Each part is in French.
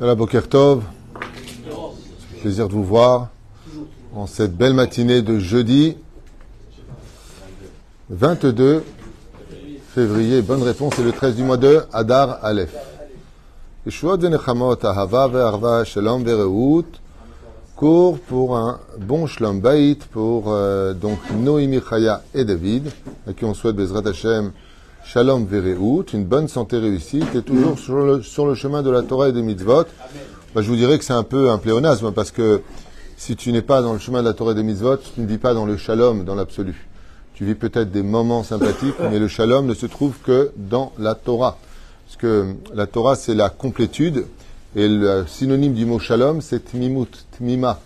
Voilà, Boker Tov. Plaisir de vous voir en cette belle matinée de jeudi 22 février. Bonne réponse, c'est le 13 du mois de Adar Aleph. Ve'reut. Cours pour un bon Shalom Bait pour euh, donc Noémie Chaya et David, à qui on souhaite Bezrat Hashem Shalom Vereut, une bonne santé réussite et toujours sur le, sur le chemin de la Torah et des mitzvot. Bah, je vous dirais que c'est un peu un pléonasme parce que si tu n'es pas dans le chemin de la Torah et des mitzvot, tu ne vis pas dans le shalom dans l'absolu. Tu vis peut-être des moments sympathiques, mais le shalom ne se trouve que dans la Torah. Parce que la Torah, c'est la complétude et le synonyme du mot shalom, c'est tmimut, tmima.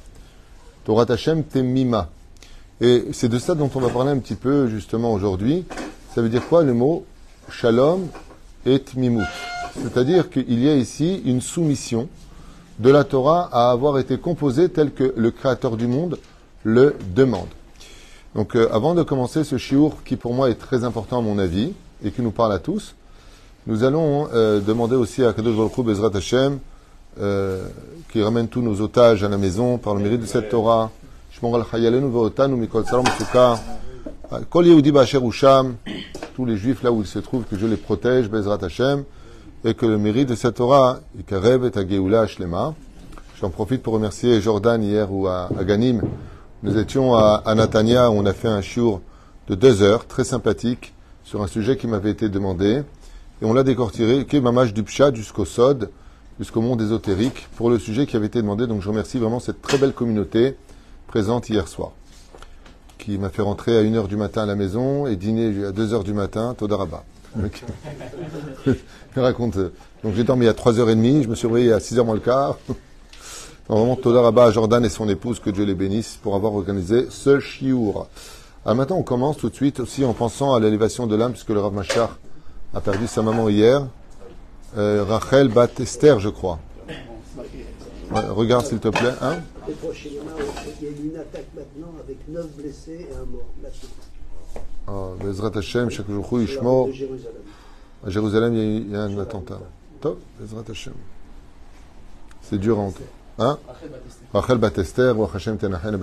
Torah Hashem, temima. Et c'est de ça dont on va parler un petit peu justement aujourd'hui. Ça veut dire quoi le mot shalom et tmimut C'est-à-dire qu'il y a ici une soumission de la Torah à avoir été composée telle que le Créateur du monde le demande. Donc euh, avant de commencer ce shiur qui pour moi est très important à mon avis et qui nous parle à tous, nous allons euh, demander aussi à Kadosh Baruch Bezrat Hashem euh, qui ramène tous nos otages à la maison par le mérite de cette Torah. Kol Yehudi. Tous les juifs là où ils se trouvent, que je les protège, Bezrat Hashem. Et que le mérite de cette Torah, Ikarev et Ageoula Shlema. J'en profite pour remercier Jordan hier ou à, Ganim. Nous étions à, à Natania où on a fait un shiur de deux heures, très sympathique, sur un sujet qui m'avait été demandé. Et on l'a décortiré, qui du jusqu'au Sod, jusqu'au monde ésotérique, pour le sujet qui avait été demandé. Donc je remercie vraiment cette très belle communauté présente hier soir, qui m'a fait rentrer à 1h du matin à la maison et dîner à 2h du matin, Todaraba. Donc, je raconte. Donc j'ai dormi à 3h30, je me suis réveillé à 6h moins le quart. Donc, vraiment, Todaraba à Jordan et son épouse, que Dieu les bénisse, pour avoir organisé ce chiour. Alors maintenant, on commence tout de suite aussi en pensant à l'élévation de l'âme, puisque le Rav Machar a perdu sa maman hier. Euh, Rachel Bat Esther, je crois. Regarde s'il te plaît. Hein prochains, il y a, il une attaque maintenant avec 9 blessés et un mort. Chaque jour, de Jérusalem. À Jérusalem, il y a il un attentat. Top, Bezrat Hashem. C'est dur en. Hein? Rachel Bat Esther, Wa Hashem Tenachen.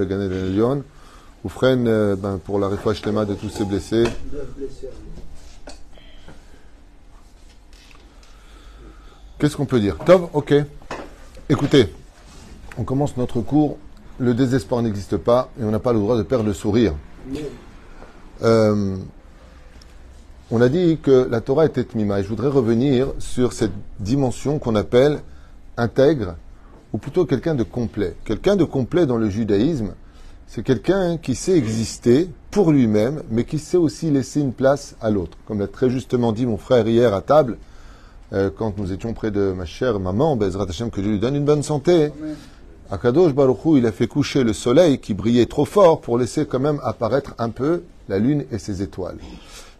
Oufren, euh, pour la réfoua de tous ces blessés. 9 blessés. Qu'est-ce qu'on peut dire? Tov, ok. Écoutez, on commence notre cours. Le désespoir n'existe pas et on n'a pas le droit de perdre le sourire. Euh, on a dit que la Torah était mima et je voudrais revenir sur cette dimension qu'on appelle intègre ou plutôt quelqu'un de complet. Quelqu'un de complet dans le judaïsme, c'est quelqu'un qui sait exister pour lui-même, mais qui sait aussi laisser une place à l'autre. Comme l'a très justement dit mon frère hier à table, quand nous étions près de ma chère maman, Bezrat Hashem, que Dieu lui donne une bonne santé. Akadosh Baruch Hu, il a fait coucher le soleil qui brillait trop fort pour laisser quand même apparaître un peu la lune et ses étoiles.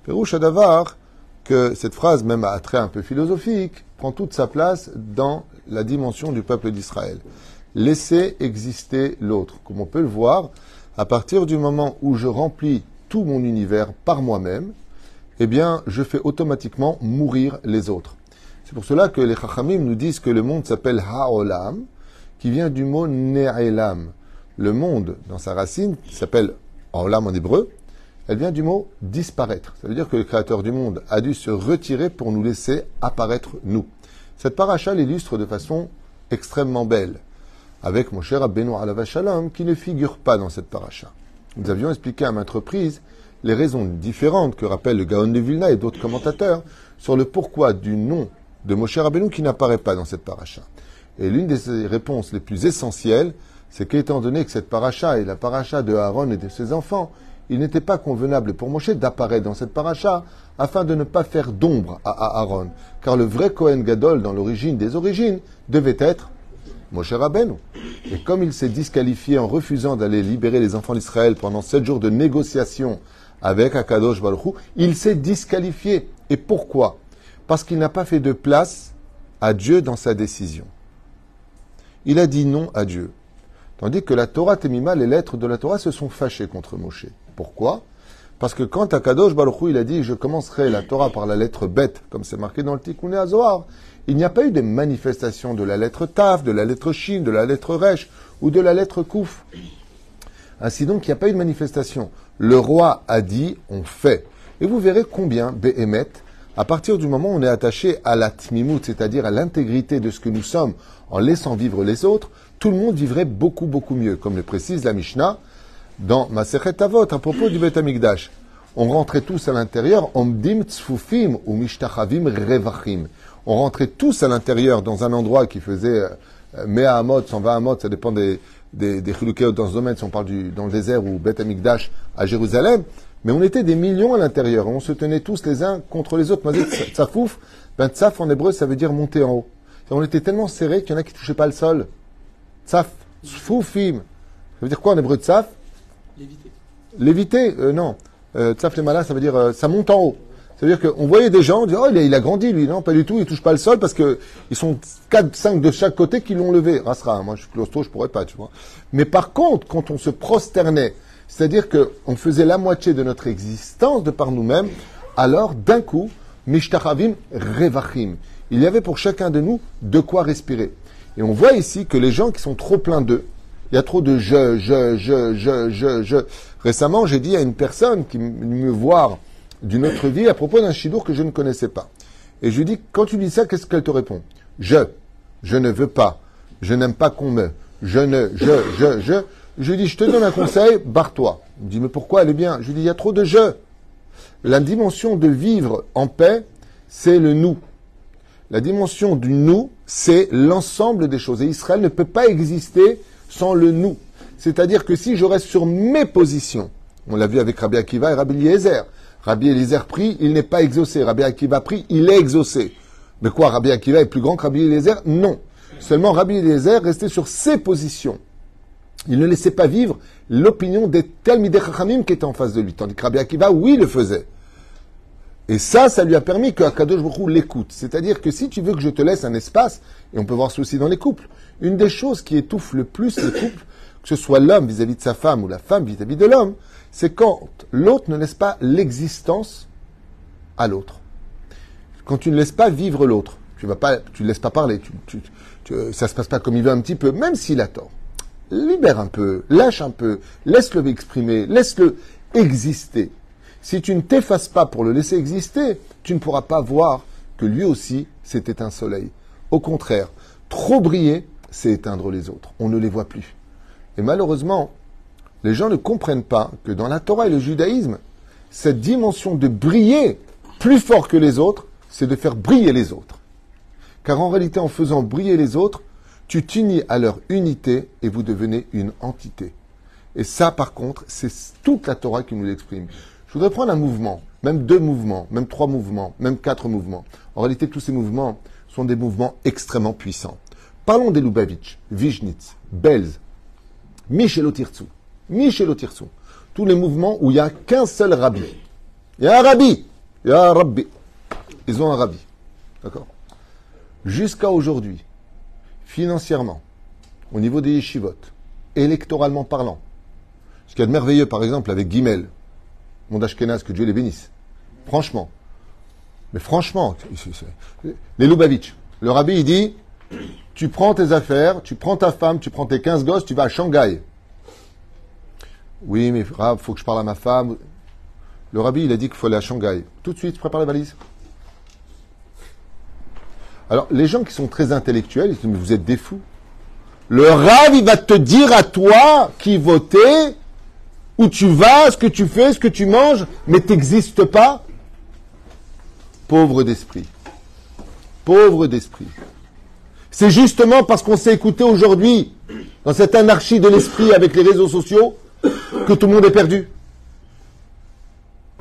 Pérouche Adavar, que cette phrase, même à trait un peu philosophique, prend toute sa place dans la dimension du peuple d'Israël. Laisser exister l'autre. Comme on peut le voir, à partir du moment où je remplis tout mon univers par moi-même, eh bien, je fais automatiquement mourir les autres. C'est pour cela que les Chachamim nous disent que le monde s'appelle Ha'olam, qui vient du mot Ne'elam. Le monde, dans sa racine, qui s'appelle Olam en hébreu, elle vient du mot disparaître. Ça veut dire que le Créateur du monde a dû se retirer pour nous laisser apparaître nous. Cette paracha l'illustre de façon extrêmement belle, avec mon cher Alav Shalom, qui ne figure pas dans cette paracha. Nous avions expliqué à maintes reprises les raisons différentes que rappelle le Gaon de Vilna et d'autres commentateurs sur le pourquoi du nom de Moshe Rabbeinu qui n'apparaît pas dans cette paracha. Et l'une des réponses les plus essentielles, c'est qu'étant donné que cette paracha est la paracha de Aaron et de ses enfants, il n'était pas convenable pour Moshe d'apparaître dans cette paracha afin de ne pas faire d'ombre à Aaron. Car le vrai Kohen Gadol, dans l'origine des origines, devait être Moshe Rabbeinu. Et comme il s'est disqualifié en refusant d'aller libérer les enfants d'Israël pendant sept jours de négociations avec Akadosh Baruch Hu, il s'est disqualifié. Et pourquoi? Parce qu'il n'a pas fait de place à Dieu dans sa décision. Il a dit non à Dieu. Tandis que la Torah Temima, les lettres de la Torah se sont fâchées contre Moshe. Pourquoi? Parce que quand Akadosh Baruch Hu, il a dit Je commencerai la Torah par la lettre bête, comme c'est marqué dans le Tikkun Azohar, il n'y a pas eu de manifestation de la lettre Taf, de la lettre Shin, de la lettre Resh ou de la lettre Kouf. Ainsi donc, il n'y a pas eu de manifestation. Le roi a dit On fait. Et vous verrez combien, Behemet, à partir du moment où on est attaché à la tmimout, c'est-à-dire à, l'intégrité de ce que nous sommes, en laissant vivre les autres, tout le monde vivrait beaucoup, beaucoup mieux. Comme le précise la Mishnah dans Masechet Avot, à propos du Bet Amikdash. On rentrait tous à l'intérieur, omdim tzfufim ou mishtachavim revachim. On rentrait tous à l'intérieur dans un endroit qui faisait euh, Mea Amot, 120 Amot, ça dépend des, des, des dans ce domaine, si on parle du, dans le désert ou Bet Amikdash à Jérusalem. Mais on était des millions à l'intérieur. On se tenait tous les uns contre les autres. Tsafouf, ben tsaf en hébreu, ça veut dire monter en haut. On était tellement serrés qu'il y en a qui touchaient pas le sol. Tsaf, tsfoufim. Ça veut dire quoi en hébreu tsaf? Léviter. Léviter euh, Non. Euh, tsaf les malins, ça veut dire euh, ça monte en haut. Ça veut dire qu'on voyait des gens, on dit, oh, il a, il a, grandi, lui. Non, pas du tout, il touche pas le sol parce que ils sont 4, 5 de chaque côté qui l'ont levé. Rasera, moi je suis claustro, je pourrais pas, tu vois. Mais par contre, quand on se prosternait, c'est-à-dire qu'on faisait la moitié de notre existence de par nous-mêmes, alors d'un coup, Mishtachavim Revachim. Il y avait pour chacun de nous de quoi respirer. Et on voit ici que les gens qui sont trop pleins d'eux, il y a trop de je, je, je, je, je, je. Récemment, j'ai dit à une personne qui me voir d'une autre vie à propos d'un chidour que je ne connaissais pas. Et je lui dis, quand tu dis ça, qu'est-ce qu'elle te répond Je, je ne veux pas, je n'aime pas qu'on me, je ne, je, je, je. Je lui dis, je te donne un conseil, barre-toi. Il me dit, mais pourquoi elle est bien? Je lui dis, il y a trop de je. La dimension de vivre en paix, c'est le nous. La dimension du nous, c'est l'ensemble des choses. Et Israël ne peut pas exister sans le nous. C'est-à-dire que si je reste sur mes positions, on l'a vu avec Rabbi Akiva et Rabbi Eliezer, Rabbi Eliezer prie, il n'est pas exaucé. Rabbi Akiva prie, il est exaucé. Mais quoi, Rabbi Akiva est plus grand que Rabbi Eliezer? Non. Seulement Rabbi Eliezer restait sur ses positions. Il ne laissait pas vivre l'opinion des Talmidei Chachamim qui étaient en face de lui. Tandis que Rabbi Akiva, oui, le faisait. Et ça, ça lui a permis que Akadosh Baruch l'écoute. C'est-à-dire que si tu veux que je te laisse un espace, et on peut voir ça aussi dans les couples, une des choses qui étouffe le plus les couples, que ce soit l'homme vis-à-vis de sa femme ou la femme vis-à-vis de l'homme, c'est quand l'autre ne laisse pas l'existence à l'autre. Quand tu ne laisses pas vivre l'autre, tu vas pas, tu ne laisses pas parler, tu, tu, tu, ça se passe pas comme il veut un petit peu, même s'il a tort libère un peu, lâche un peu, laisse-le exprimer, laisse-le exister. Si tu ne t'effaces pas pour le laisser exister, tu ne pourras pas voir que lui aussi, c'était un soleil. Au contraire, trop briller, c'est éteindre les autres. On ne les voit plus. Et malheureusement, les gens ne comprennent pas que dans la Torah et le judaïsme, cette dimension de briller plus fort que les autres, c'est de faire briller les autres. Car en réalité, en faisant briller les autres, tu t'unis à leur unité et vous devenez une entité. Et ça, par contre, c'est toute la Torah qui nous l'exprime. Je voudrais prendre un mouvement, même deux mouvements, même trois mouvements, même quatre mouvements. En réalité, tous ces mouvements sont des mouvements extrêmement puissants. Parlons des Lubavitch, Vijnitz, Belz, Michelotirtsu, Michelotirtsu. Tous les mouvements où il n'y a qu'un seul rabbi. Il y a un rabbi. Il y a un rabbi. Ils ont un rabbi. D'accord? Jusqu'à aujourd'hui, financièrement, au niveau des yeshivot, électoralement parlant, ce qu'il y a de merveilleux, par exemple, avec Guimel, mon Ashkenaz, que Dieu les bénisse. Franchement. Mais franchement, les Lubavitch, le rabbi, il dit, tu prends tes affaires, tu prends ta femme, tu prends tes 15 gosses, tu vas à Shanghai. Oui, mais il faut que je parle à ma femme. Le rabbi, il a dit qu'il faut aller à Shanghai. Tout de suite, prépare la valise. Alors, les gens qui sont très intellectuels, ils disent, mais vous êtes des fous. Le Rav, il va te dire à toi qui voter, où tu vas, ce que tu fais, ce que tu manges, mais t'existes pas. Pauvre d'esprit. Pauvre d'esprit. C'est justement parce qu'on s'est écouté aujourd'hui, dans cette anarchie de l'esprit avec les réseaux sociaux, que tout le monde est perdu.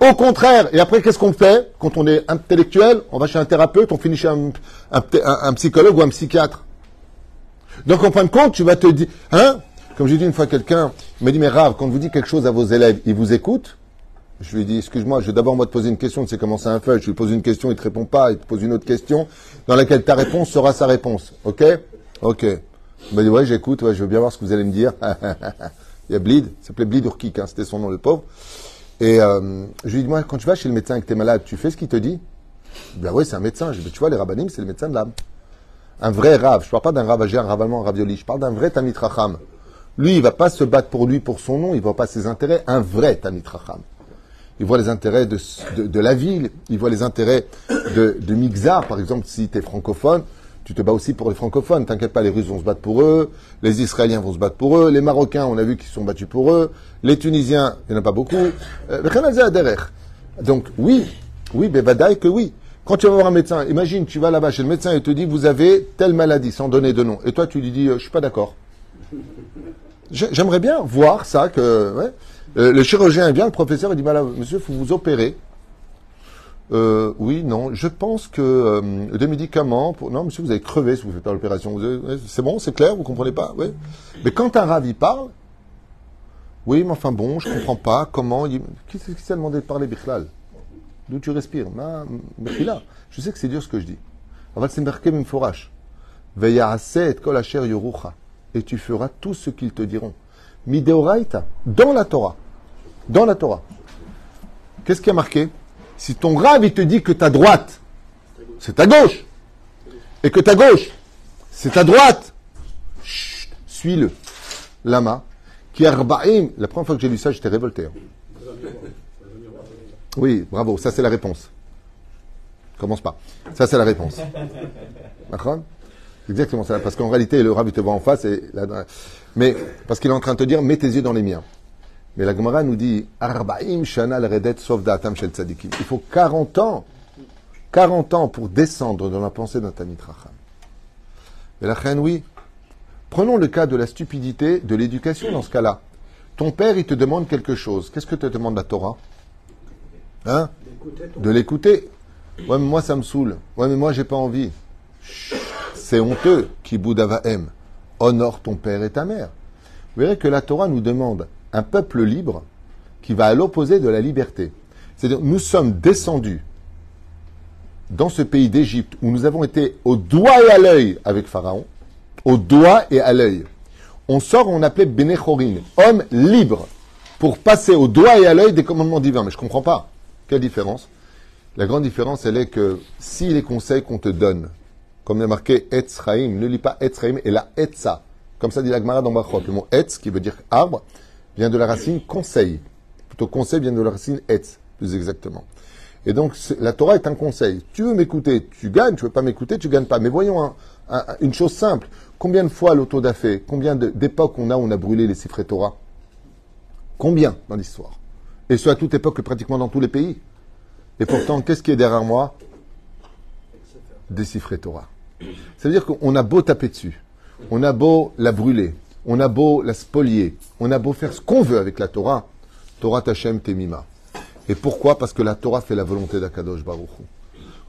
Au contraire, et après, qu'est-ce qu'on fait quand on est intellectuel? On va chez un thérapeute, on finit chez un, psychologue ou un psychiatre. Donc, en fin de compte, tu vas te dire, hein? Comme j'ai dit une fois quelqu'un, il m'a dit, mais Rave, quand vous dites quelque chose à vos élèves, ils vous écoutent? Je lui ai dit, excuse-moi, je vais d'abord moi te poser une question, tu sais comment c'est un feuille, je lui pose une question, il te répond pas, il te pose une autre question, dans laquelle ta réponse sera sa réponse. Ok? Ok. Il m'a dit, ouais, j'écoute, ouais, je veux bien voir ce que vous allez me dire. il y a Bleed, il s'appelait Bleed Urkik, hein, c'était son nom, le pauvre. Et euh, je lui dis, moi, quand tu vas chez le médecin et que tu es malade, tu fais ce qu'il te dit? Ben oui, c'est un médecin. Je dis, tu vois, les rabbinim, c'est le médecin de l'âme. Un vrai rave. Je parle pas d'un ravagé, un rave allemand, un ravioli. Je parle d'un vrai tamit racham. Lui, il va pas se battre pour lui, pour son nom. Il voit pas ses intérêts. Un vrai tamit racham. Il voit les intérêts de, de, de la ville. Il voit les intérêts de, de Mixar. Par exemple, si tu es francophone, tu te bats aussi pour les francophones. T'inquiète pas, les Russes vont se battre pour eux. Les Israéliens vont se battre pour eux. Les Marocains, on a vu qu'ils se sont battus pour eux. Les Tunisiens, il n'y en a pas beaucoup. Euh, Donc, oui. Oui, badaï que oui. Quand tu vas voir un médecin, imagine, tu vas là-bas chez le médecin et il te dit, vous avez telle maladie, sans donner de nom. Et toi, tu lui dis, euh, je suis pas d'accord. J'aimerais bien voir ça, que ouais. Euh, le chirurgien vient, le professeur, il dit, bah monsieur, il faut vous opérer. Euh, oui, non, je pense que euh, des médicaments, pour... non, monsieur, vous avez crevé si vous faites pas l'opération. C'est bon, c'est clair, vous comprenez pas, oui. Mais quand un rave, il parle, oui, mais enfin bon, je comprends pas comment. Qui, s'est demandé de parler, Bichlal D'où tu respires? Ma. Je sais que c'est dur ce que je dis. Et tu feras tout ce qu'ils te diront. Mideoraita, dans la Torah. Dans la Torah. Qu'est-ce qui a marqué? Si ton rave, il te dit que ta droite, c'est ta gauche, et que ta gauche, c'est ta droite, suis-le. Lama, qui la première fois que j'ai lu ça, j'étais révolté. Hein. Oui, bravo, ça c'est la réponse. Commence pas. Ça c'est la réponse. D'accord? Exactement ça. Parce qu'en réalité, le rabbi te voit en face. Et mais parce qu'il est en train de te dire, mets tes yeux dans les miens. Mais la Gemara nous dit, Arba'im redet shel tzadikim. Il faut 40 ans, 40 ans pour descendre dans la pensée d'un Tamit Racham. Mais la reine, oui. Prenons le cas de la stupidité de l'éducation dans ce cas-là. Ton père, il te demande quelque chose. Qu'est-ce que te demande la Torah? Hein? De l'écouter. Ouais, mais moi, ça me saoule. Ouais, mais moi, j'ai pas envie. C'est honteux, qui aime. Honore ton père et ta mère. Vous verrez que la Torah nous demande un peuple libre qui va à l'opposé de la liberté. C'est-à-dire, nous sommes descendus dans ce pays d'Égypte où nous avons été au doigt et à l'œil avec Pharaon, au doigt et à l'œil. On sort, on appelait Bénéchorin, homme libre, pour passer au doigt et à l'œil des commandements divins. Mais je ne comprends pas. Quelle différence? La grande différence, elle est que si les conseils qu'on te donne, comme il est marqué Etzraim, ne lis pas Etzraim et la Etza, comme ça dit l'Agmara dans Bachot. Le mot Etz, qui veut dire arbre, vient de la racine conseil. Plutôt conseil vient de la racine Etz, plus exactement. Et donc, la Torah est un conseil. Tu veux m'écouter, tu gagnes, tu veux pas m'écouter, tu gagnes pas. Mais voyons une chose simple. Combien de fois l'auto d'affaires, combien d'époques on a où on a brûlé les cifres Torah? Combien dans l'histoire? Et ce, à toute époque, pratiquement dans tous les pays. Et pourtant, qu'est-ce qui est derrière moi? Décifrer Torah. Ça veut dire qu'on a beau taper dessus, on a beau la brûler, on a beau la spolier, on a beau faire ce qu'on veut avec la Torah, Torah Tachem Temima. Et pourquoi? Parce que la Torah fait la volonté d'Akadosh Baruch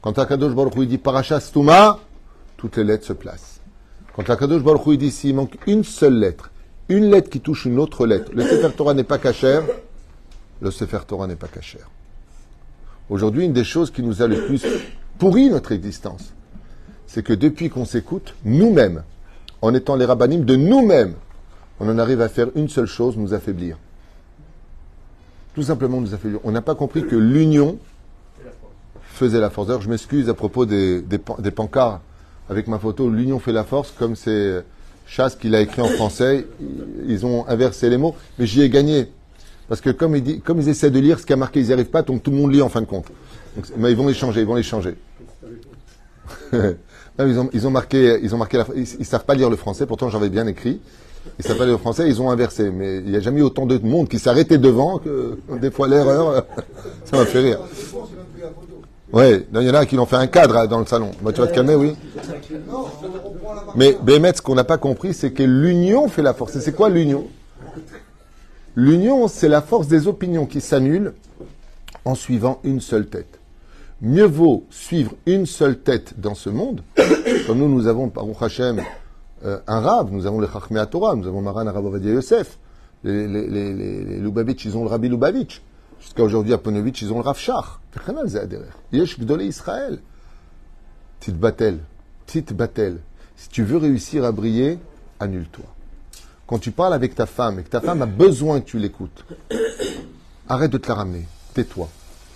Quand Akadosh Baruch il dit Parasha Stuma, toutes les lettres se placent. Quand Akadosh Baruch il dit s'il manque une seule lettre, une lettre qui touche une autre lettre, le Sefer Torah n'est pas cachère, le Sefer Torah n'est pas cachère. Aujourd'hui, une des choses qui nous a le plus pourri notre existence, c'est que depuis qu'on s'écoute, nous-mêmes, en étant les rabbinim de nous-mêmes, on en arrive à faire une seule chose, nous affaiblir. Tout simplement nous affaiblir. On n'a pas compris que l'union faisait la force. D'ailleurs, je m'excuse à propos des, des, avec ma photo, l'union fait la force, comme c'est Chasse qui l'a écrit en français, ils ont inversé les mots, mais j'y ai gagné. Parce que comme ils, comme ils essaient de lire ce qui a marqué, ils n'y arrivent pas, donc tout le monde lit en fin de compte. mais ils vont les changer, ils vont les changer. ils, ont, ils ont marqué, ils ont marqué ils, ne savent pas lire le français, pourtant j'avais bien écrit. Ils savent pas lire le français, ils ont inversé. Mais il n'y a jamais eu autant de monde qui s'arrêtait devant que des fois l'erreur, ça m'a fait rire. Ouais, il y en a qui l'ont fait un cadre hein, dans le salon. Bah, tu vas te calmer, oui. Mais Bémet, ce qu'on n'a pas compris, c'est que l'union fait la force. Et c'est quoi l'union? L'union, c'est la force des opinions qui s'annulent en suivant une seule tête. Mieux vaut suivre une seule tête dans ce monde, comme nous, nous avons, par Hashem, euh, un rab, nous avons le Chachmé Torah, nous avons Maran Arabavadia Yosef, les, les, Lubavitch, ils ont le Rabbi Lubavitch. Jusqu'à aujourd'hui, à Ponovitch, ils ont le Rav Shach. Yesh Gdolé Israël. Petite batel, petite batel. Si tu veux réussir à briller, annule-toi quand tu parles avec ta femme et que ta femme a besoin que tu l'écoutes, arrête de te la ramener. Tais-toi.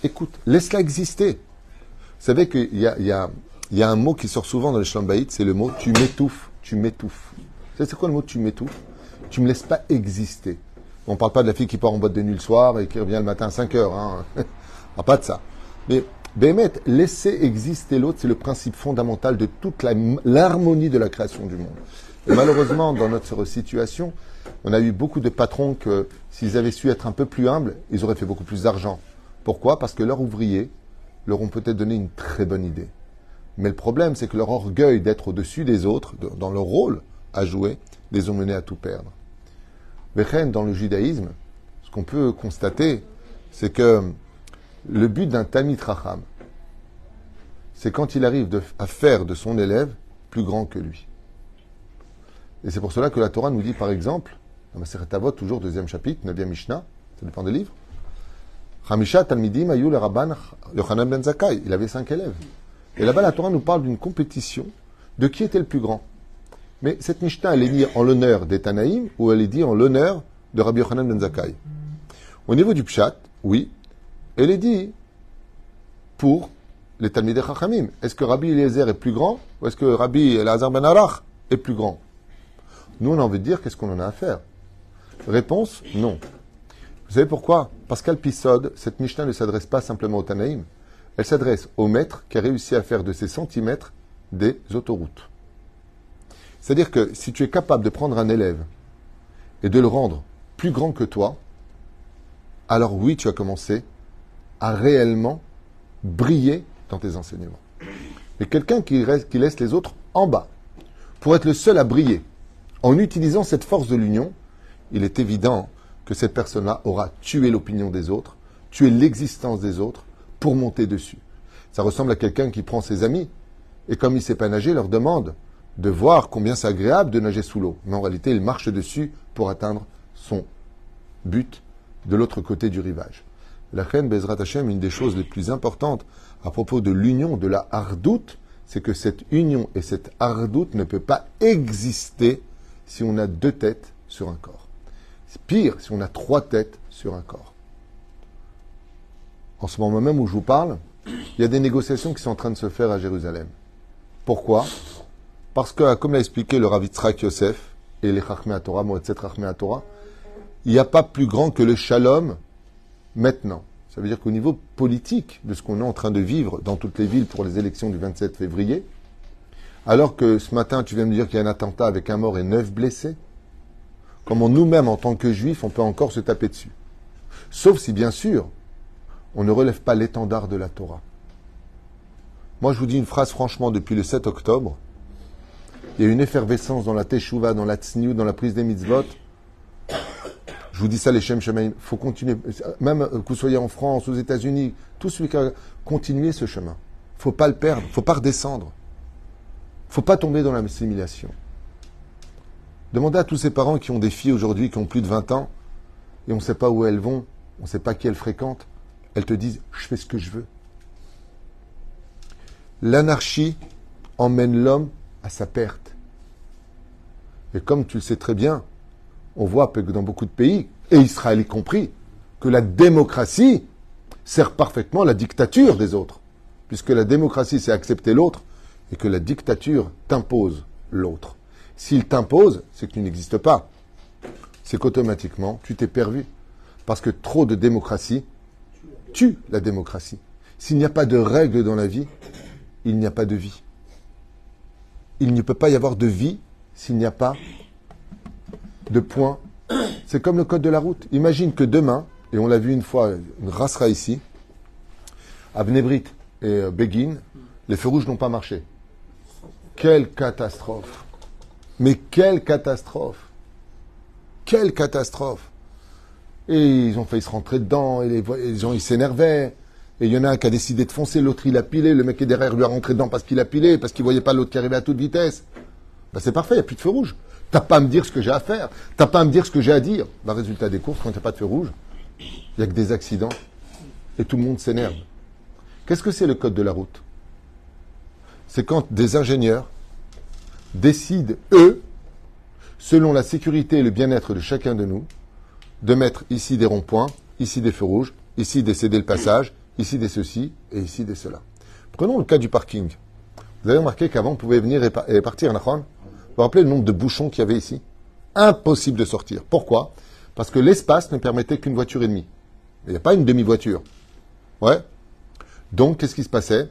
Écoute, laisse-la exister. Vous savez qu'il y a, il y, a, un mot qui sort souvent dans les shlambaïtes, c'est le mot tu m'étouffes, tu m'étouffes. Vous savez c'est quoi le mot tu m'étouffes Tu me laisses pas exister. On ne parle pas de la fille qui part en boîte de nuit le soir et qui revient le matin à 5 heures. Hein. Parle pas de ça. Mais Bémet, laisser exister l'autre, c'est le principe fondamental de toute l'harmonie de la création du monde. Et malheureusement, dans notre situation, on a eu beaucoup de patrons que, s'ils avaient su être un peu plus humbles, ils auraient fait beaucoup plus d'argent. Pourquoi? Parce que leurs ouvriers leur ont peut-être donné une très bonne idée. Mais le problème, c'est que leur orgueil d'être au-dessus des autres, dans leur rôle à jouer, les ont menés à tout perdre. Vechen, dans le judaïsme, ce qu'on peut constater, c'est que le but d'un Talmid Racham, c'est quand il arrive à faire de son élève plus grand que lui. Et c'est pour cela que la Torah nous dit, par exemple, dans Maseret Avot, toujours deuxième chapitre, 9e Mishnah, ça dépend des livres, Hamisha Talmidim Ayul Rabban Yochanan ben Zakkai. Il avait cinq élèves. Et là-bas, la Torah nous parle d'une compétition de qui était le plus grand. Mais cette Mishnah, elle est dit en l'honneur des Tanaïm ou elle est dit en l'honneur de Rabbi Yochanan ben Zakkai? Au niveau du Pshat, oui, elle est dit pour les Talmidei Chachamim. Est-ce que Rabbi Eliezer est plus grand ou est-ce que Rabbi Elazar ben Arach est plus grand? Nous, on a envie de dire qu'est-ce qu'on en a à faire Réponse, non. Vous savez pourquoi? Parce qu'Alpisode, cette Mishnah ne s'adresse pas simplement au Tanaïm, elle s'adresse au maître qui a réussi à faire de ces centimètres des autoroutes. C'est-à-dire que si tu es capable de prendre un élève et de le rendre plus grand que toi, alors oui, tu as commencé à réellement briller dans tes enseignements. Mais quelqu'un qui laisse les autres en bas, pour être le seul à briller, en utilisant cette force de l'union, il est évident que cette personne-là aura tué l'opinion des autres, tué l'existence des autres, pour monter dessus. Ça ressemble à quelqu'un qui prend ses amis, et comme il ne sait pas nager, leur demande de voir combien c'est agréable de nager sous l'eau. Mais en réalité, il marche dessus pour atteindre son but de l'autre côté du rivage. La reine Bezrat une des choses les plus importantes à propos de l'union, de la hardoute, c'est que cette union et cette hardoute ne peut pas exister si on a deux têtes sur un corps. Pire si on a trois têtes sur un corps. En ce moment même où je vous parle, il y a des négociations qui sont en train de se faire à Jérusalem. Pourquoi? Parce que, comme l'a expliqué le Rav Yitzhak Yosef et les Chachmei Torah, Moetzet Chachmei Torah, il n'y a pas plus grand que le shalom maintenant. Ça veut dire qu'au niveau politique de ce qu'on est en train de vivre dans toutes les villes pour les élections du 27 février, alors que ce matin tu viens me dire qu'il y a un attentat avec un mort et neuf blessés, comment nous-mêmes en tant que juifs on peut encore se taper dessus Sauf si bien sûr on ne relève pas l'étendard de la Torah. Moi je vous dis une phrase franchement depuis le 7 octobre, il y a une effervescence dans la teshuva, dans la tsniou, dans la prise des mitzvot, je vous dis ça, les Shem. Il faut continuer. Même que vous soyez en France, aux États-Unis, tout celui qui a continué ce chemin. Il faut pas le perdre. Il faut pas redescendre. Il faut pas tomber dans la simulation. Demandez à tous ces parents qui ont des filles aujourd'hui qui ont plus de 20 ans et on ne sait pas où elles vont, on ne sait pas qui elles fréquentent. Elles te disent Je fais ce que je veux. L'anarchie emmène l'homme à sa perte. Et comme tu le sais très bien, on voit que dans beaucoup de pays, et Israël y compris, que la démocratie sert parfaitement la dictature des autres. Puisque la démocratie, c'est accepter l'autre, et que la dictature t'impose l'autre. S'il t'impose, c'est que tu n'existes pas. C'est qu'automatiquement, tu t'es perdu. Parce que trop de démocratie tue la démocratie. S'il n'y a pas de règles dans la vie, il n'y a pas de vie. Il ne peut pas y avoir de vie s'il n'y a pas de points. C'est comme le code de la route. Imagine que demain, et on l'a vu une fois, une racera ici, à Bnebrit et euh, Begin, les feux rouges n'ont pas marché. Quelle catastrophe Mais quelle catastrophe Quelle catastrophe Et ils ont failli se rentrer dedans, et les, ils s'énervaient. Et il y en a un qui a décidé de foncer, l'autre il a pilé, le mec est derrière lui a rentré dedans parce qu'il a pilé, parce qu'il voyait pas l'autre qui arrivait à toute vitesse. Ben c'est parfait, il n'y a plus de feu rouge. T'as pas à me dire ce que j'ai à faire. T'as pas à me dire ce que j'ai à dire. Ben, résultat des courses, quand a pas de feu rouge, il n'y a que des accidents. Et tout le monde s'énerve. Qu'est-ce que c'est le code de la route? C'est quand des ingénieurs décident, eux, selon la sécurité et le bien-être de chacun de nous, de mettre ici des ronds-points ici des feux rouges, ici des céder le passage, ici des ceci et ici des cela. Prenons le cas du parking. Vous avez remarqué qu'avant, on pouvait venir et, pa- et partir, Nachon Vous vous rappelez le nombre de bouchons qu'il y avait ici? Impossible de sortir. Pourquoi? Parce que l'espace ne permettait qu'une voiture et demie. Il n'y a pas une demi-voiture. Ouais. Donc, qu'est-ce qui se passait?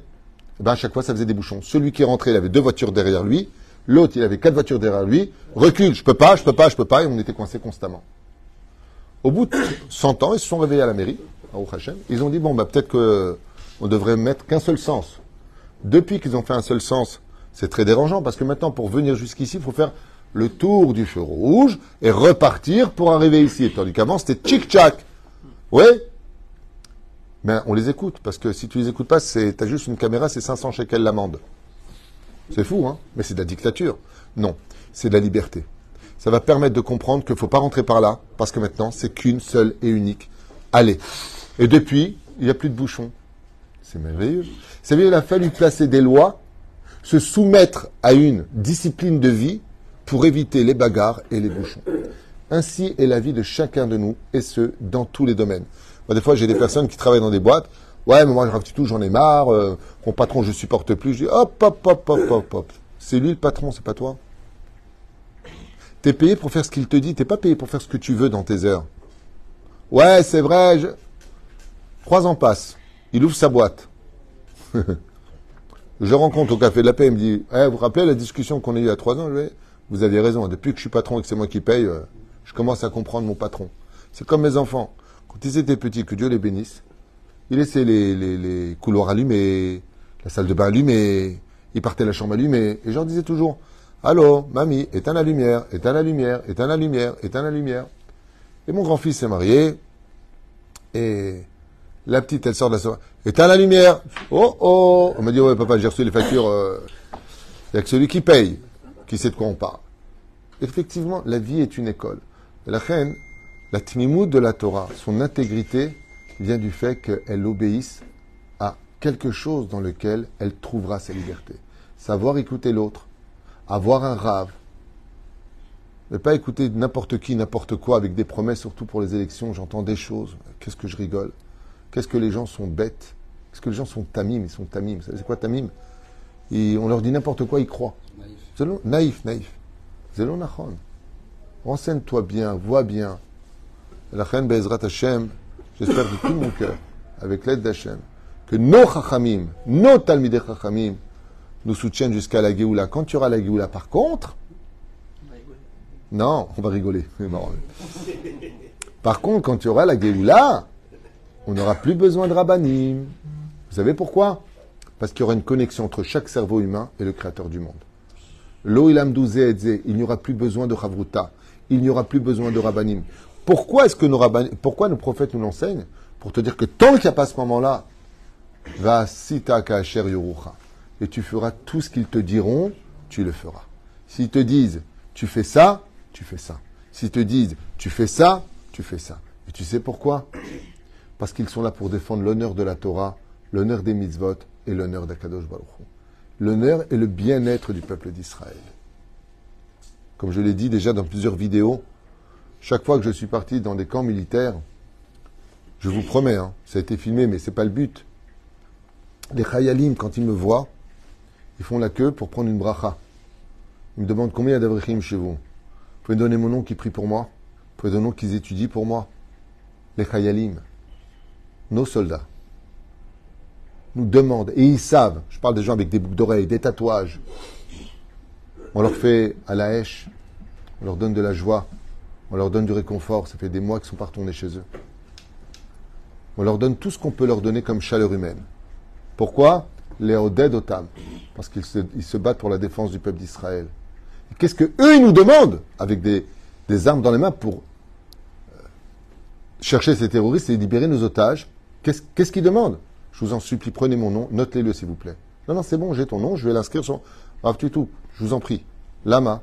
Eh ben, à chaque fois, ça faisait des bouchons. Celui qui rentrait, il avait deux voitures derrière lui. L'autre, il avait quatre voitures derrière lui. Recule, je peux pas, je peux pas, je peux pas. Et on était coincés constamment. Au bout de 100 ans, ils se sont réveillés à la mairie, à Hashem. Ils ont dit, bon, bah, peut-être que on devrait mettre qu'un seul sens. Depuis qu'ils ont fait un seul sens, c'est très dérangeant parce que maintenant, pour venir jusqu'ici, il faut faire le tour du feu rouge et repartir pour arriver ici. Tandis qu'avant, c'était tchic-tchac. Oui Mais on les écoute parce que si tu les écoutes pas, c'est, t'as juste une caméra, c'est 500 shekels l'amende. C'est fou, hein Mais c'est de la dictature. Non, c'est de la liberté. Ça va permettre de comprendre qu'il ne faut pas rentrer par là, parce que maintenant, c'est qu'une seule et unique allée. Et depuis, il n'y a plus de bouchons. C'est merveilleux. Ça veut dire qu'il a fallu placer des lois, se soumettre à une discipline de vie pour éviter les bagarres et les bouchons. Ainsi est la vie de chacun de nous, et ce, dans tous les domaines. Des fois, j'ai des personnes qui travaillent dans des boîtes. Ouais, mais moi, je tout, j'en ai marre. euh, mon patron, je supporte plus. Je dis, hop, hop, hop, hop, hop, hop. C'est lui le patron, c'est pas toi? T'es payé pour faire ce qu'il te dit. T'es pas payé pour faire ce que tu veux dans tes heures. Ouais, c'est vrai. Je... Trois ans passent. Il ouvre sa boîte. je rencontre au café de la paix. Il me dit, Eh, vous vous rappelez la discussion qu'on a eue il y a trois ans? Je dis, Vous aviez raison. Depuis que je suis patron et que c'est moi qui paye, euh, je commence à comprendre mon patron. C'est comme mes enfants. Quand ils étaient petits, que Dieu les bénisse, ils laissaient les, les, couloirs allumés, la salle de bain allumée, ils partaient la chambre allumée. Et je leur disais toujours, Allô, mamie, éteins la lumière, éteins la lumière, éteins la lumière, éteins la lumière. Et mon grand-fils s'est marié, et la petite, elle sort de la soirée, éteins la lumière. Oh, oh On m'a dit, ouais, papa, j'ai reçu les factures, euh, il a que celui qui paye, qui sait de quoi on parle. Effectivement, la vie est une école. La reine, la tmimout de la Torah, son intégrité, vient du fait qu'elle obéisse à quelque chose dans lequel elle trouvera sa liberté. Savoir écouter l'autre, avoir un rave, ne pas écouter n'importe qui, n'importe quoi, avec des promesses, surtout pour les élections, j'entends des choses. Qu'est-ce que je rigole Qu'est-ce que les gens sont bêtes Qu'est-ce que les gens sont tamim Ils sont tamim. Vous savez c'est quoi tamim? Et On leur dit n'importe quoi, ils croient. Naïf, naïf. naïf. Nachon. Renseigne-toi bien, vois bien. La reine Bezrat Hashem, j'espère de tout mon cœur, avec l'aide d'Hachem, que nos chachamim, nos talmidei chachamim, nous soutiennent jusqu'à la Géoula. Quand tu auras la Géoula, par contre, non, on va rigoler. Par contre, quand tu auras la Géoula, on n'aura plus besoin de rabbanim. Vous savez pourquoi? Parce qu'il y aura une connexion entre chaque cerveau humain et le Créateur du monde. Lo il n'y aura plus besoin de chavruta, il n'y aura plus besoin de rabbanim. Pourquoi est-ce que nos pourquoi nos prophètes nous l'enseignent Pour te dire que tant qu'il n'y a pas ce moment-là, va sita yurucha. Et tu feras tout ce qu'ils te diront, tu le feras. S'ils te disent, tu fais ça, tu fais ça. S'ils te disent, tu fais ça, tu fais ça. Et tu sais pourquoi? Parce qu'ils sont là pour défendre l'honneur de la Torah, l'honneur des mitzvot et l'honneur d'Akadosh Baruch. L'honneur et le bien-être du peuple d'Israël. Comme je l'ai dit déjà dans plusieurs vidéos, chaque fois que je suis parti dans des camps militaires, je vous promets, hein, ça a été filmé, mais c'est pas le but. Les Chayalim, quand ils me voient, ils font la queue pour prendre une bracha. Ils me demandent combien il y a chez vous. Vous pouvez donner mon nom qui prie pour moi Vous pouvez donner mon nom qu'ils étudient pour moi Les Chayalim, nos soldats, nous demandent, et ils savent, je parle des gens avec des boucles d'oreilles, des tatouages. On leur fait à la hache, on leur donne de la joie, on leur donne du réconfort, ça fait des mois qu'ils sont pas retournés chez eux. On leur donne tout ce qu'on peut leur donner comme chaleur humaine. Pourquoi? Les Oded Otam. Parce qu'ils se, battent pour la défense du peuple d'Israël. Qu'est-ce que eux ils nous demandent? Avec des, armes dans les mains pour euh, chercher ces terroristes et libérer nos otages Qu'est-ce qu'ils demandent? Je vous en supplie, prenez mon nom, notez-le s'il vous plaît. Non, non, c'est bon, j'ai ton nom, je vais l'inscrire sur. Rav tout, je vous en prie. Lama.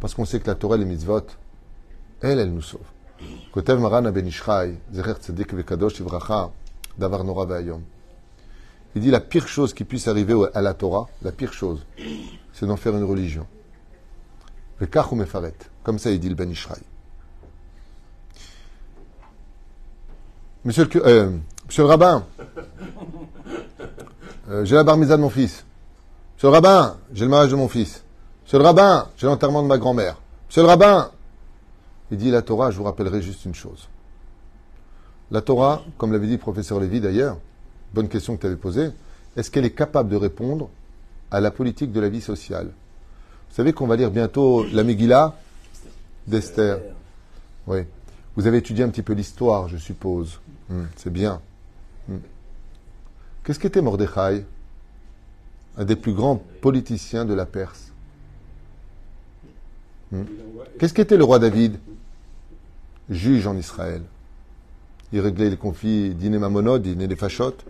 Parce qu'on sait que la Torah les mitzvot, elle, elle nous sauve. Kotev Davar Nora. Il dit la pire chose qui puisse arriver à la Torah, la pire chose, c'est d'en faire une religion. Mefaret. Comme ça, il dit le Ben Ishraï. Monsieur le, euh, monsieur le rabbin, euh, j'ai la bar de mon fils. Monsieur le rabbin, j'ai le mariage de mon fils. Monsieur le rabbin, j'ai l'enterrement de ma grand-mère. Monsieur le rabbin, il dit la Torah, je vous rappellerai juste une chose. La Torah, comme l'avait dit le professeur Lévy d'ailleurs, bonne question que tu avais posée, est-ce qu'elle est capable de répondre à la politique de la vie sociale? Vous savez qu'on va lire bientôt la Megillah d'Esther. Oui. Vous avez étudié un petit peu l'histoire, je suppose. Hmm, c'est bien. Hmm. Qu'est-ce qu'était Mordechai? Un des plus grands politiciens de la Perse. Hmm. Qu'est-ce qu'était le roi David? Juge en Israël. Il réglait les conflits dîner mamonod, dîner les fachotes.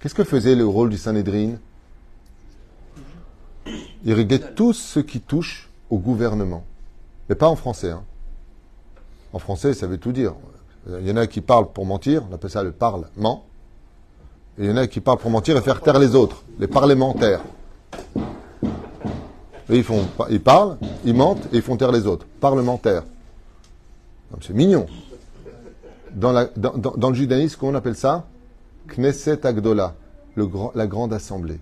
Qu'est-ce que faisait le rôle du Sanhedrin? Il réglait tout ce qui touche au gouvernement. Mais pas en français. hein. En français, ça veut tout dire. Il y en a qui parlent pour mentir, on appelle ça le parlement. Et il y en a qui parlent pour mentir et faire taire les autres, les parlementaires. Et ils, font, ils parlent, ils mentent et ils font taire les autres. Parlementaires. C'est mignon. Dans, le judaïsme, on appelle ça? Knesset Agdola, la grande assemblée.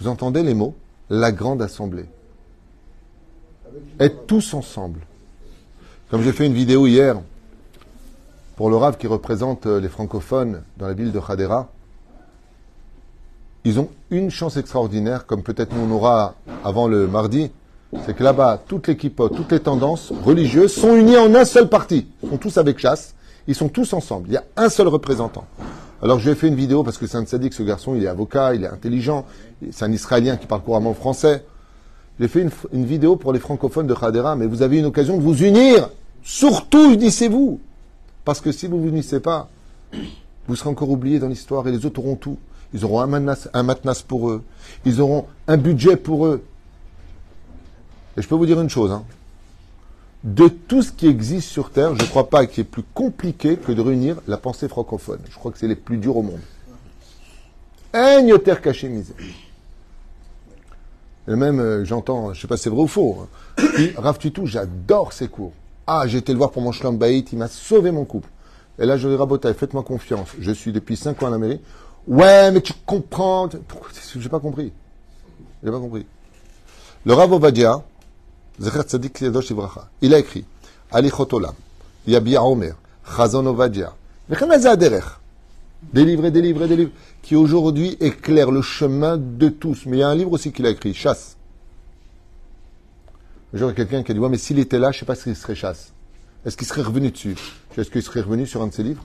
Vous entendez les mots? La grande assemblée. Être tous ensemble. Comme j'ai fait une vidéo hier pour le qui représente euh, les francophones dans la ville de Khadera, ils ont une chance extraordinaire, comme peut-être nous on aura avant le mardi, c'est que là-bas, toute l'équipe, toutes les tendances religieuses sont unies en un seul parti. Ils sont tous avec chasse, ils sont tous ensemble. Il y a un seul représentant. Alors je lui ai fait une vidéo parce que c'est un sadique, ce garçon, il est avocat, il est intelligent, c'est un Israélien qui parle couramment français. J'ai fait une, vidéo pour les francophones de Khadera, mais vous avez une occasion de vous unir. Surtout, unissez-vous. Parce que si vous ne vous unissez pas, vous serez encore oubliés dans l'histoire et les autres auront tout. Ils auront un matnas, un pour eux. Ils auront un budget pour eux. Et je peux vous dire une chose. hein. De tout ce qui existe sur Terre, je ne crois pas qu'il y ait plus compliqué que de réunir la pensée francophone. Je crois que c'est les plus durs au monde. Aignoter caché misère. Et même, euh, j'entends, je sais pas si c'est vrai ou faux, hein. Rav Tutu, j'adore ses cours. Ah, j'ai été le voir pour mon Shlom Bayit, il m'a sauvé mon couple. Et là, je dis, Rabotai, faites-moi confiance. Je suis depuis 5 ans en Amérique. Ouais, mais tu comprends. Pourquoi J'ai pas compris. J'ai pas compris. Le Rav Ovadia, Zecher Tzadik Liadosh Ivracha, il a écrit Alichot Olam, Yabia Omer, Chazon Ovadia. Délivrer, délivrer, délivrer, qui aujourd'hui éclaire le chemin de tous. Mais il y a un livre aussi qu'il a écrit, Chasse. A quelqu'un qui a dit, ouais, mais s'il était là, je ne sais pas s'il serait chasse. Est-ce qu'il serait revenu dessus? Est-ce qu'il serait revenu sur un de ses livres?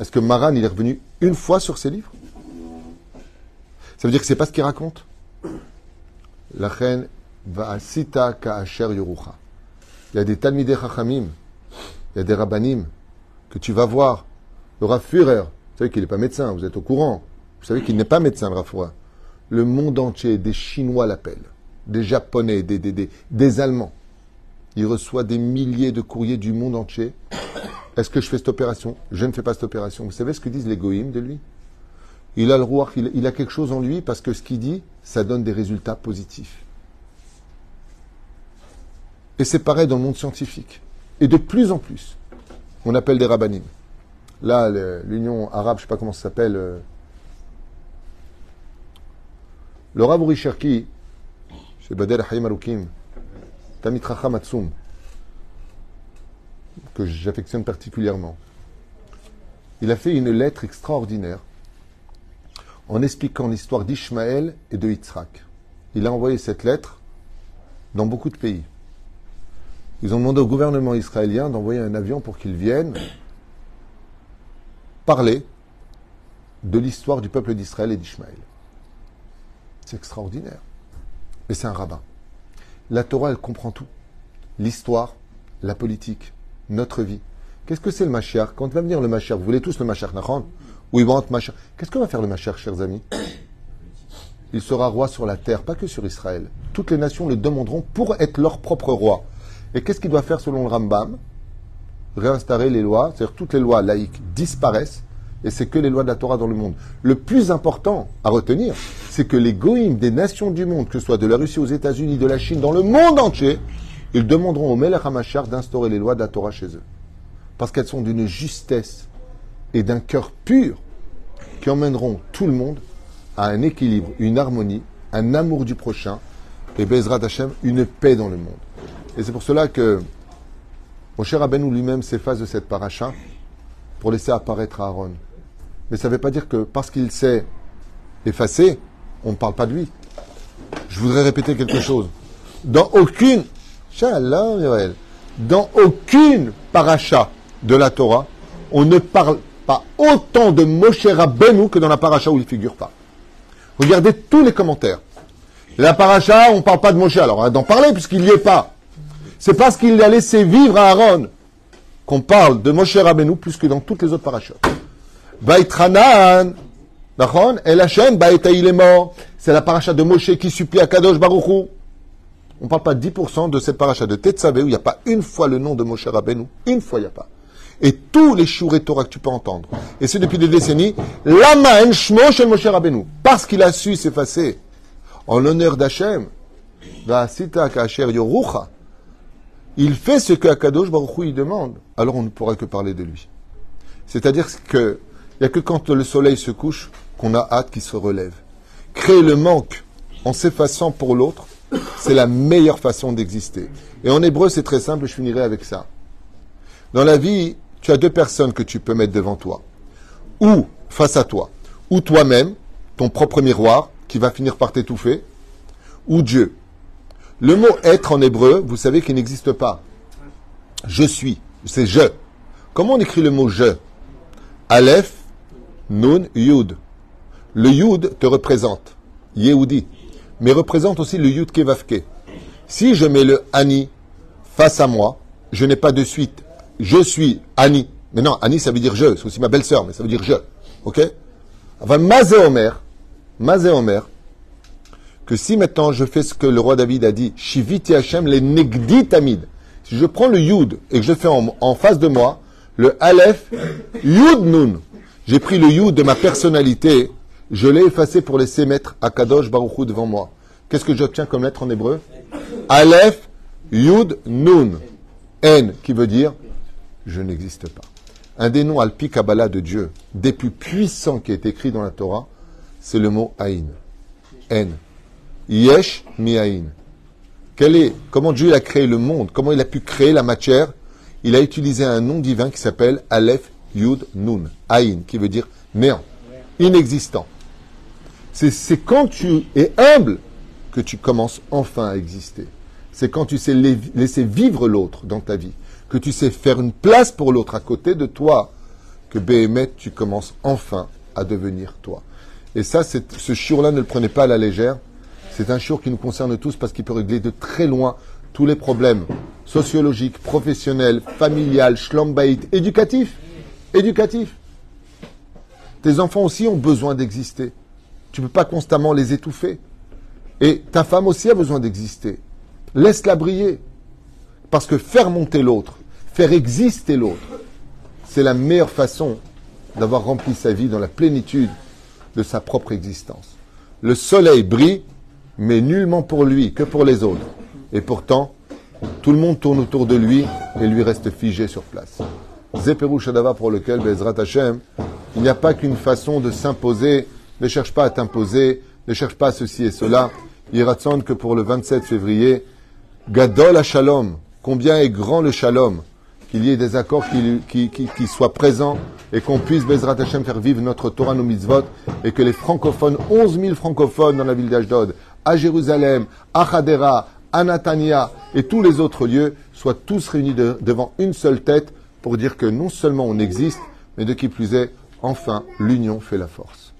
Est-ce que Maran, il est revenu une fois sur ses livres? Ça veut dire que c'est pas ce qu'il raconte? La reine va à Sita Ka'asher Yorucha. Il y a des Talmidei Chachamim, il y a des Rabbanim que tu vas voir. Le Rav Führer, vous savez qu'il n'est pas médecin, vous êtes au courant. Vous savez qu'il n'est pas médecin, le Rav. Le monde entier, des Chinois l'appellent, des Japonais, des, des, des, des Allemands. Il reçoit des milliers de courriers du monde entier. Est-ce que je fais cette opération? Je ne fais pas cette opération. Vous savez ce que disent les goïms de lui? Il a le roi, il, il a quelque chose en lui parce que ce qu'il dit, ça donne des résultats positifs. Et c'est pareil dans le monde scientifique. Et de plus en plus, on appelle des rabbinim. Là, l'Union arabe, je ne sais pas comment ça s'appelle. euh, Le Rav Cherki, chez Badel Hayim Alukim, Tamit Racham Atsum, que j'affectionne particulièrement, il a fait une lettre extraordinaire en expliquant l'histoire d'Ishmaël et de Yitzhak. Il a envoyé cette lettre dans beaucoup de pays. Ils ont demandé au gouvernement israélien d'envoyer un avion pour qu'il vienne parler de l'histoire du peuple d'Israël et d'Ishmaël. C'est extraordinaire. Mais c'est un rabbin. La Torah, elle comprend tout. L'histoire, la politique, notre vie. Qu'est-ce que c'est le Mashiach? Quand va venir le Mashiach, vous voulez tous le Mashiach, Nachon? Oui, bon, Mashiach. Qu'est-ce que va faire le Mashiach, chers amis? Il sera roi sur la terre, pas que sur Israël. Toutes les nations le demanderont pour être leur propre roi. Et qu'est-ce qu'il doit faire selon le Rambam? Réinstaurer les lois, c'est-à-dire toutes les lois laïques disparaissent, et c'est que les lois de la Torah dans le monde. Le plus important à retenir, c'est que les goïms des nations du monde, que ce soit de la Russie aux États-Unis, de la Chine, dans le monde entier, ils demanderont au Melech HaMashiach d'instaurer les lois de la Torah chez eux. parce qu'elles sont d'une justesse et d'un cœur pur qui emmèneront tout le monde à un équilibre, une harmonie, un amour du prochain et Bezrat Hashem, une paix dans le monde. Et c'est pour cela que mon cher Rabbeinu lui-même s'efface de cette paracha pour laisser apparaître Aaron. Mais ça ne veut pas dire que parce qu'il s'est effacé, on ne parle pas de lui. Je voudrais répéter quelque chose. Dans aucune, dans aucune paracha de la Torah, on ne parle pas autant de Moshe Rabbeinu que dans la paracha où il ne figure pas. Regardez tous les commentaires. La paracha, on ne parle pas de Moshe. Alors, on va d'en parler puisqu'il n'y est pas. C'est parce qu'il a laissé vivre à Aaron qu'on parle de Moshe Rabbeinu plus que dans toutes les autres parachutes. Baitranan, El Hashem, il est mort. C'est la paracha de Moshe qui supplie à Kadosh Baruchou. On ne parle pas de 10% de cette paracha de Tetzavé où il n'y a pas une fois le nom de Moshe Rabbeinu. Une fois, il n'y a pas. Et tous les et Torah que tu peux entendre. Et c'est depuis des décennies. Lama en shmo shel Moshe Rabbeinu. Parce qu'il a su s'effacer en l'honneur d'Hachem. Il fait ce que Akadosh Baruch Hu, demande. Alors on ne pourra que parler de lui. C'est-à-dire que il n'y a que quand le soleil se couche qu'on a hâte qu'il se relève. Créer le manque en s'effaçant pour l'autre, c'est la meilleure façon d'exister. Et en hébreu, c'est très simple, je finirai avec ça. Dans la vie, tu as deux personnes que tu peux mettre devant toi. Ou face à toi. Ou toi-même, ton propre miroir, qui va finir par t'étouffer. Ou Dieu. Le mot être en hébreu, vous savez qu'il n'existe pas. Je suis. C'est je. Comment on écrit le mot je? Aleph, Nun, Yud. Le Yud te représente. Yehudi. Mais représente aussi le Yud Kevavke. Si je mets le Ani face à moi, je n'ai pas de suite. Je suis Ani. Mais non, Ani, ça veut dire je. C'est aussi ma belle-sœur, mais ça veut dire je. Ok? Enfin, Mazé Omer, que si maintenant je fais ce que le roi David a dit, Shiviti Hashem les negdi tamid. Si je prends le Yud et que je fais en, face de moi le Aleph Yud Nun, j'ai pris le Yud de ma personnalité, je l'ai effacé pour laisser mettre Akadosh Baruchou devant moi. Qu'est-ce que j'obtiens comme lettre en hébreu? Aleph Yud Nun. N qui veut dire je n'existe pas. Un des noms alpi Kabbalah de Dieu, des plus puissants qui est écrit dans la Torah, c'est le mot Aïn. N. Yesh mi'ain. Quel est, comment Dieu a créé le monde, comment il a pu créer la matière? Il a utilisé un nom divin qui s'appelle Aleph Yud Nun, Aïn, qui veut dire néant, inexistant. C'est quand tu es humble que tu commences enfin à exister. C'est quand tu sais laisser vivre l'autre dans ta vie, que tu sais faire une place pour l'autre à côté de toi, que Béhémet, tu commences enfin à devenir toi. Et ça, ce jour-là, ne le prenez pas à la légère. C'est un jour qui nous concerne tous parce qu'il peut régler de très loin tous les problèmes sociologiques, professionnels, familiales, schlombaït, éducatifs. Éducatifs. Tes enfants aussi ont besoin d'exister. Tu ne peux pas constamment les étouffer. Et ta femme aussi a besoin d'exister. Laisse-la briller. Parce que faire monter l'autre, faire exister l'autre, c'est la meilleure façon d'avoir rempli sa vie dans la plénitude de sa propre existence. Le soleil brille mais nullement pour lui, que pour les autres. Et pourtant, tout le monde tourne autour de lui et lui reste figé sur place. Zeperu Shadava pour lequel, Bezrat Hashem, il n'y a pas qu'une façon de s'imposer, ne cherche pas à t'imposer, ne cherche pas ceci et cela. Il que pour le 27 février, Gadol Shalom, combien est grand le Shalom, qu'il y ait des accords qui, soient présents et qu'on puisse, Bezrat Hashem, faire vivre notre Torah, nos mitzvot, et que les francophones, 11 000 francophones dans la ville d'Ashdod, à Jérusalem, à Hadera, à Natania et tous les autres lieux soient tous réunis devant une seule tête pour dire que non seulement on existe, mais de qui plus est, enfin, l'union fait la force.